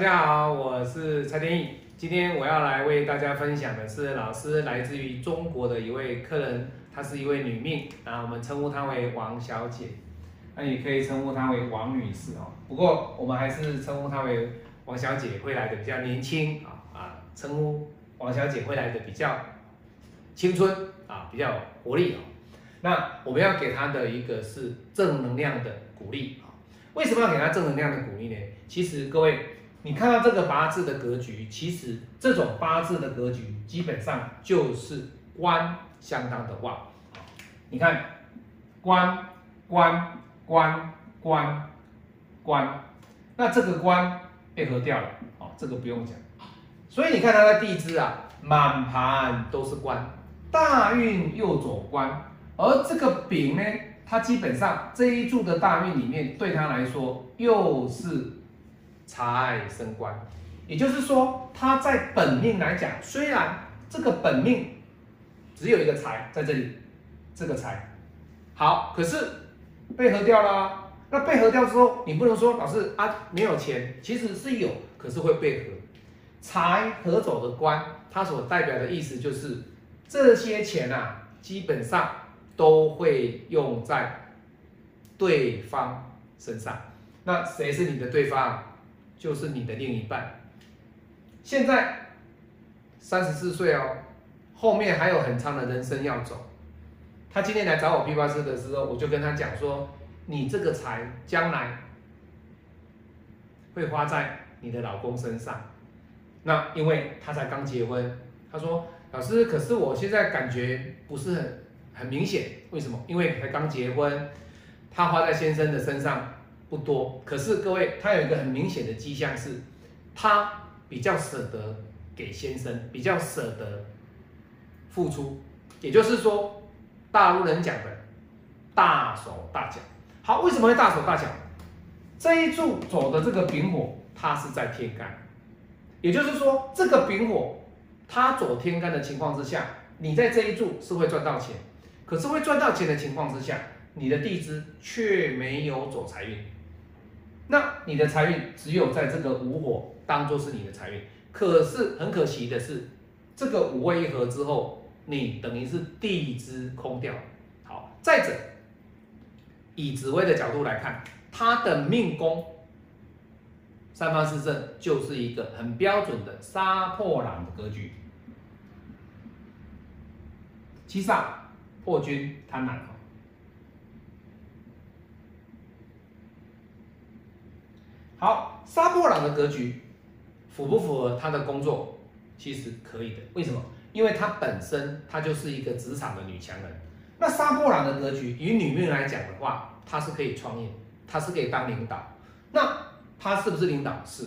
大家好，我是蔡天意。今天我要来为大家分享的是老师来自于中国的一位客人，她是一位女命，啊，我们称呼她为王小姐，那也可以称呼她为王女士哦。不过我们还是称呼她为王小姐会来的比较年轻啊啊，称呼王小姐会来的比较青春啊，比较活力哦。那我们要给她的一个是正能量的鼓励啊。为什么要给她正能量的鼓励呢？其实各位。你看到这个八字的格局，其实这种八字的格局基本上就是官相当的旺。你看官官官官官，那这个官被合掉了，好，这个不用讲。所以你看他的地支啊，满盘都是官，大运又走官，而这个丙呢，它基本上这一柱的大运里面，对他来说又是。财生官，也就是说，他在本命来讲，虽然这个本命只有一个财在这里，这个财好，可是被合掉了。那被合掉之后，你不能说老师啊没有钱，其实是有，可是会被合。财合走的官，它所代表的意思就是这些钱啊，基本上都会用在对方身上。那谁是你的对方？就是你的另一半，现在三十四岁哦，后面还有很长的人生要走。他今天来找我批发师的时候，我就跟他讲说，你这个财将来会花在你的老公身上。那因为他才刚结婚，他说老师，可是我现在感觉不是很很明显，为什么？因为才刚结婚，他花在先生的身上。不多，可是各位，他有一个很明显的迹象是，他比较舍得给先生，比较舍得付出，也就是说，大陆人讲的大手大脚。好，为什么会大手大脚？这一柱走的这个丙火，它是在天干，也就是说，这个丙火它走天干的情况之下，你在这一柱是会赚到钱，可是会赚到钱的情况之下，你的地支却没有走财运。那你的财运只有在这个五火当做是你的财运，可是很可惜的是，这个五位一合之后，你等于是地支空掉。好，再者，以紫薇的角度来看，他的命宫三方四正就是一个很标准的杀破狼的格局，七煞破军贪婪。好，杀破狼的格局符不符合他的工作？其实可以的。为什么？因为他本身他就是一个职场的女强人。那杀破狼的格局，以女命来讲的话，她是可以创业，她是可以当领导。那她是不是领导？是。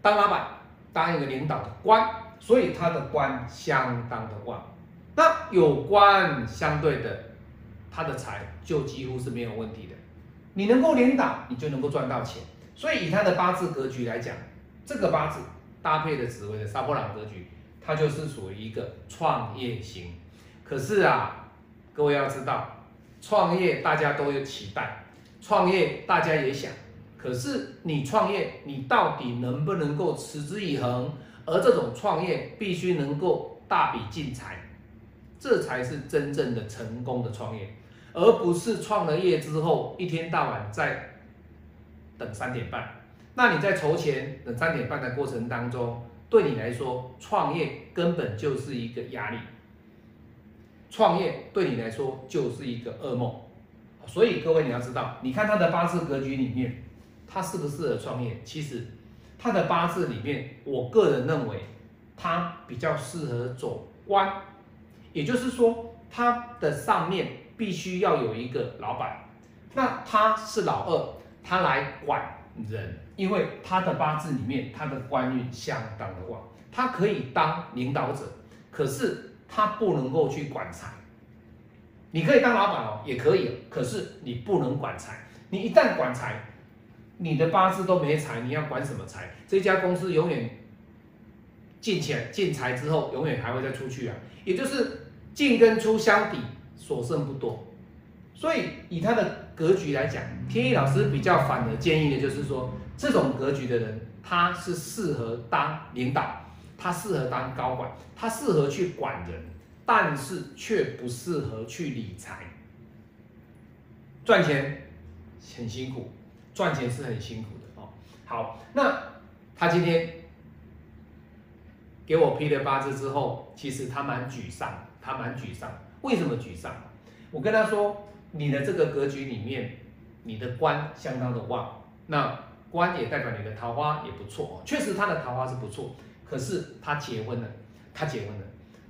当老板，当一个领导的官，所以他的官相当的旺。那有官相对的，他的财就几乎是没有问题的。你能够领导，你就能够赚到钱。所以以他的八字格局来讲，这个八字搭配的紫薇的杀破狼格局，它就是属于一个创业型。可是啊，各位要知道，创业大家都有期待，创业大家也想。可是你创业，你到底能不能够持之以恒？而这种创业必须能够大笔进财，这才是真正的成功的创业。而不是创了业之后一天到晚在等三点半，那你在筹钱等三点半的过程当中，对你来说创业根本就是一个压力，创业对你来说就是一个噩梦。所以各位你要知道，你看他的八字格局里面，他适不适合创业？其实他的八字里面，我个人认为他比较适合走官，也就是说他的上面。必须要有一个老板，那他是老二，他来管人，因为他的八字里面他的官运相当的旺，他可以当领导者，可是他不能够去管财。你可以当老板哦，也可以，可是你不能管财。你一旦管财，你的八字都没财，你要管什么财？这家公司永远进钱进财之后，永远还会再出去啊，也就是进跟出相抵。所剩不多，所以以他的格局来讲，天意老师比较反的建议的就是说，这种格局的人，他是适合当领导，他适合当高管，他适合去管人，但是却不适合去理财。赚钱很辛苦，赚钱是很辛苦的哦。好，那他今天给我批了八字之后，其实他蛮沮丧，他蛮沮丧。为什么沮丧？我跟他说，你的这个格局里面，你的官相当的旺，那。官也代表你的桃花也不错，确实他的桃花是不错。可是他结婚了，他结婚了，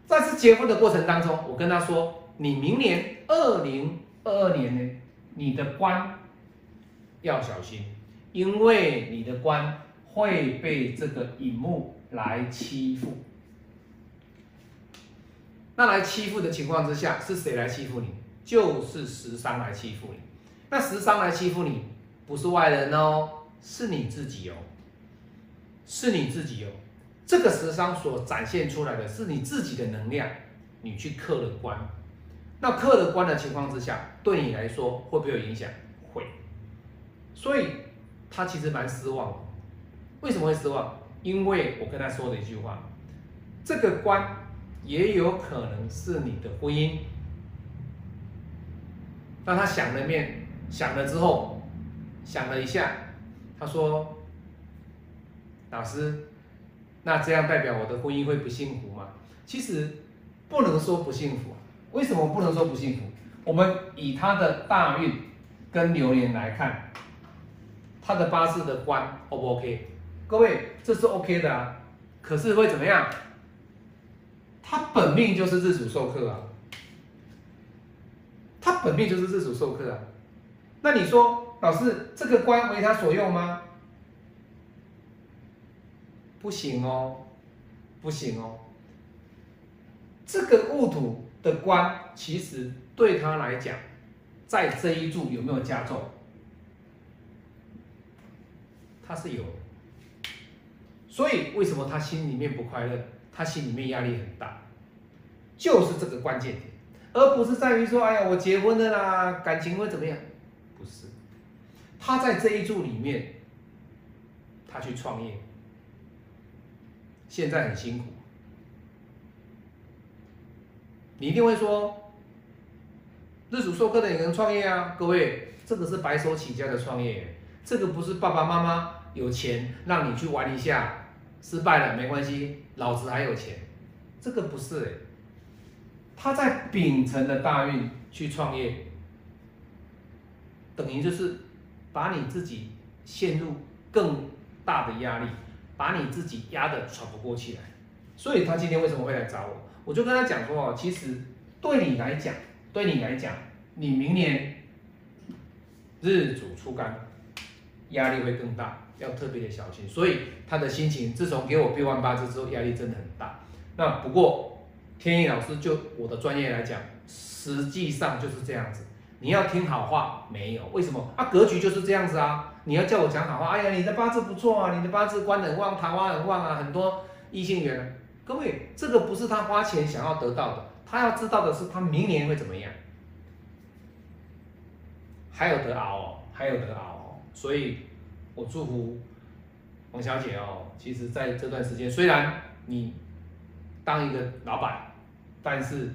在这结婚的过程当中，我跟他说，你明年二零二二年呢，你的官要小心，因为你的官会被这个乙木来欺负。那来欺负的情况之下，是谁来欺负你？就是食伤来欺负你。那食伤来欺负你，不是外人哦。是你自己哦，是你自己哦，这个时商所展现出来的是你自己的能量，你去克了关，那克了关的情况之下，对你来说会不会有影响？会，所以他其实蛮失望。为什么会失望？因为我跟他说的一句话，这个关也有可能是你的婚姻。那他想了面，想了之后，想了一下。他说：“老师，那这样代表我的婚姻会不幸福吗？其实不能说不幸福。为什么不能说不幸福？我们以他的大运跟流年来看，他的八字的官 O 不 OK？各位，这是 OK 的啊。可是会怎么样？他本命就是日主受克啊。他本命就是日主受克啊。那你说？”老师，这个官为他所用吗？不行哦，不行哦。这个戊土的官，其实对他来讲，在这一柱有没有加重？他是有。所以为什么他心里面不快乐？他心里面压力很大，就是这个关键点，而不是在于说，哎呀，我结婚了啦，感情会怎么样？不是。他在这一柱里面，他去创业，现在很辛苦。你一定会说，日主授课的也能创业啊？各位，这个是白手起家的创业，这个不是爸爸妈妈有钱让你去玩一下，失败了没关系，老子还有钱，这个不是他在秉承的大运去创业，等于就是。把你自己陷入更大的压力，把你自己压得喘不过气来，所以他今天为什么会来找我？我就跟他讲说哦，其实对你来讲，对你来讲，你明年日主出干，压力会更大，要特别的小心。所以他的心情，自从给我变完八字之后，压力真的很大。那不过天意老师就我的专业来讲，实际上就是这样子。你要听好话没有？为什么啊？格局就是这样子啊！你要叫我讲好话，哎呀，你的八字不错啊，你的八字官很旺，桃花很旺啊，很多异性缘。各位，这个不是他花钱想要得到的，他要知道的是他明年会怎么样。还有得熬哦，还有得熬哦。所以，我祝福王小姐哦。其实在这段时间，虽然你当一个老板，但是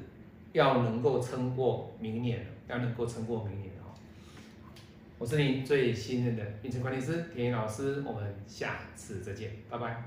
要能够撑过明年。要能够撑过明年哦！我是您最信任的运程管理师田英老师，我们下次再见，拜拜。